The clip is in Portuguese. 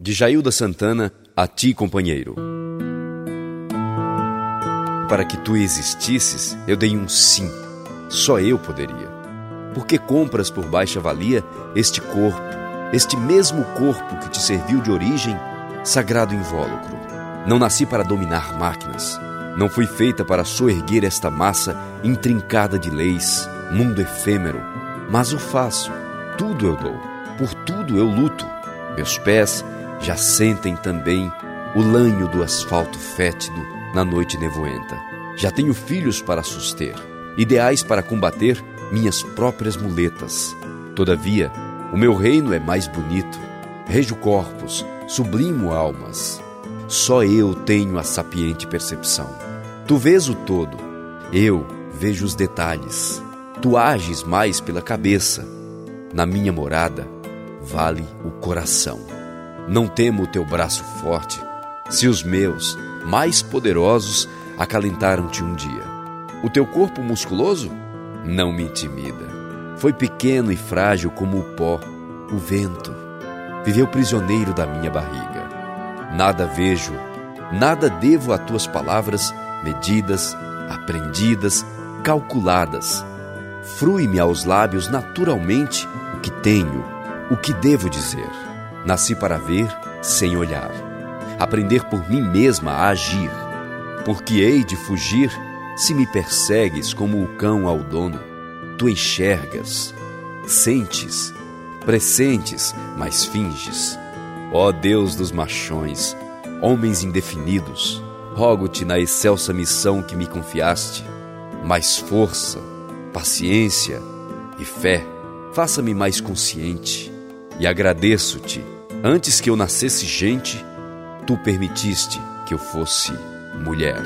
De Jailda Santana a ti, companheiro. Para que tu existisses, eu dei um sim. Só eu poderia. Porque compras por baixa valia este corpo, este mesmo corpo que te serviu de origem, sagrado invólucro. Não nasci para dominar máquinas. Não fui feita para soerguer esta massa intrincada de leis, mundo efêmero. Mas o faço. Tudo eu dou. Por tudo eu luto. Meus pés já sentem também o lanho do asfalto fétido na noite nevoenta. Já tenho filhos para suster, ideais para combater minhas próprias muletas. Todavia, o meu reino é mais bonito. Rejo corpos, sublimo almas. Só eu tenho a sapiente percepção. Tu vês o todo, eu vejo os detalhes. Tu ages mais pela cabeça. Na minha morada vale o coração. Não temo o teu braço forte, se os meus, mais poderosos, acalentaram-te um dia. O teu corpo musculoso não me intimida. Foi pequeno e frágil como o pó, o vento. Viveu prisioneiro da minha barriga. Nada vejo, nada devo a tuas palavras medidas, aprendidas, calculadas. Frui-me aos lábios naturalmente o que tenho, o que devo dizer. Nasci para ver sem olhar, aprender por mim mesma a agir, porque hei de fugir se me persegues como o cão ao dono. Tu enxergas, sentes, pressentes, mas finges. Ó Deus dos machões, homens indefinidos, rogo-te na excelsa missão que me confiaste, mais força, paciência e fé, faça-me mais consciente e agradeço-te. Antes que eu nascesse gente, tu permitiste que eu fosse mulher.